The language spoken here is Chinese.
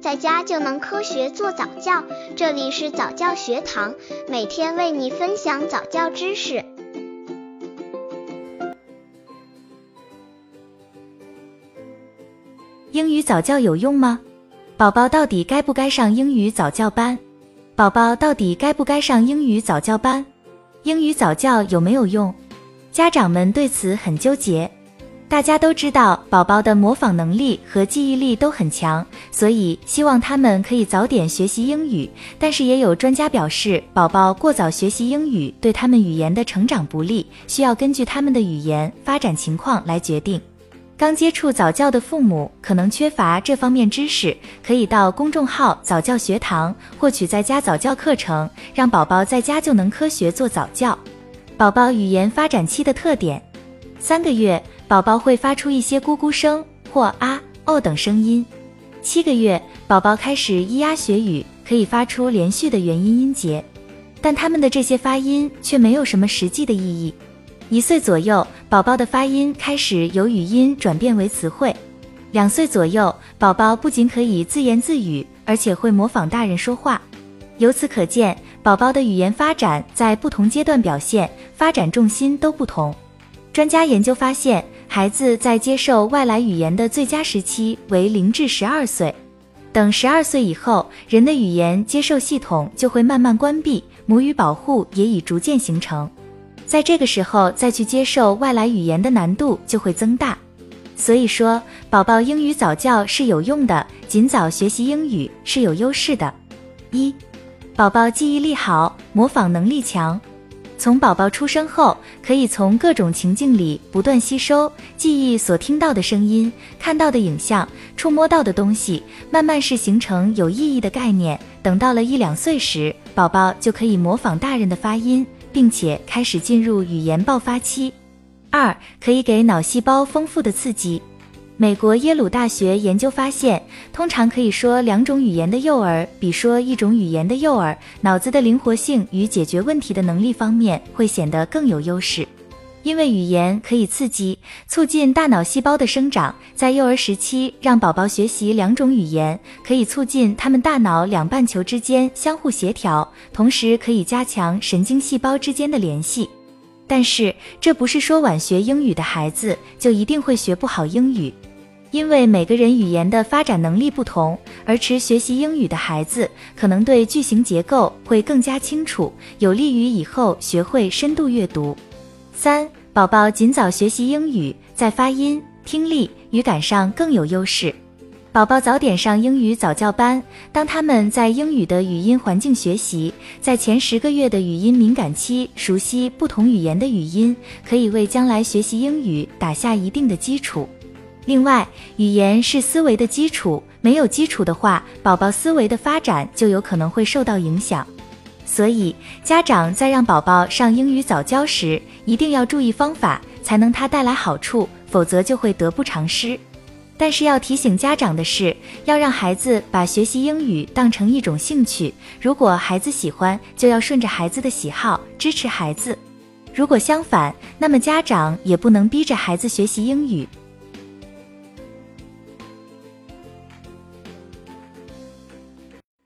在家就能科学做早教。这里是早教学堂，每天为你分享早教知识。英语早教有用吗？宝宝到底该不该上英语早教班？宝宝到底该不该上英语早教班？英语早教有没有用？家长们对此很纠结。大家都知道，宝宝的模仿能力和记忆力都很强，所以希望他们可以早点学习英语。但是也有专家表示，宝宝过早学习英语对他们语言的成长不利，需要根据他们的语言发展情况来决定。刚接触早教的父母可能缺乏这方面知识，可以到公众号早教学堂获取在家早教课程，让宝宝在家就能科学做早教。宝宝语言发展期的特点：三个月，宝宝会发出一些咕咕声或啊、哦等声音；七个月，宝宝开始咿呀学语，可以发出连续的元音音节，但他们的这些发音却没有什么实际的意义。一岁左右，宝宝的发音开始由语音转变为词汇。两岁左右，宝宝不仅可以自言自语，而且会模仿大人说话。由此可见，宝宝的语言发展在不同阶段表现发展重心都不同。专家研究发现，孩子在接受外来语言的最佳时期为零至十二岁。等十二岁以后，人的语言接受系统就会慢慢关闭，母语保护也已逐渐形成。在这个时候再去接受外来语言的难度就会增大，所以说宝宝英语早教是有用的，尽早学习英语是有优势的。一，宝宝记忆力好，模仿能力强。从宝宝出生后，可以从各种情境里不断吸收记忆所听到的声音、看到的影像、触摸到的东西，慢慢是形成有意义的概念。等到了一两岁时，宝宝就可以模仿大人的发音。并且开始进入语言爆发期。二，可以给脑细胞丰富的刺激。美国耶鲁大学研究发现，通常可以说两种语言的幼儿，比说一种语言的幼儿，脑子的灵活性与解决问题的能力方面会显得更有优势。因为语言可以刺激、促进大脑细胞的生长，在幼儿时期让宝宝学习两种语言，可以促进他们大脑两半球之间相互协调，同时可以加强神经细胞之间的联系。但是，这不是说晚学英语的孩子就一定会学不好英语，因为每个人语言的发展能力不同，而持学习英语的孩子可能对句型结构会更加清楚，有利于以后学会深度阅读。三、宝宝尽早学习英语，在发音、听力、语感上更有优势。宝宝早点上英语早教班，当他们在英语的语音环境学习，在前十个月的语音敏感期，熟悉不同语言的语音，可以为将来学习英语打下一定的基础。另外，语言是思维的基础，没有基础的话，宝宝思维的发展就有可能会受到影响。所以，家长在让宝宝上英语早教时，一定要注意方法，才能他带来好处，否则就会得不偿失。但是要提醒家长的是，要让孩子把学习英语当成一种兴趣。如果孩子喜欢，就要顺着孩子的喜好，支持孩子；如果相反，那么家长也不能逼着孩子学习英语。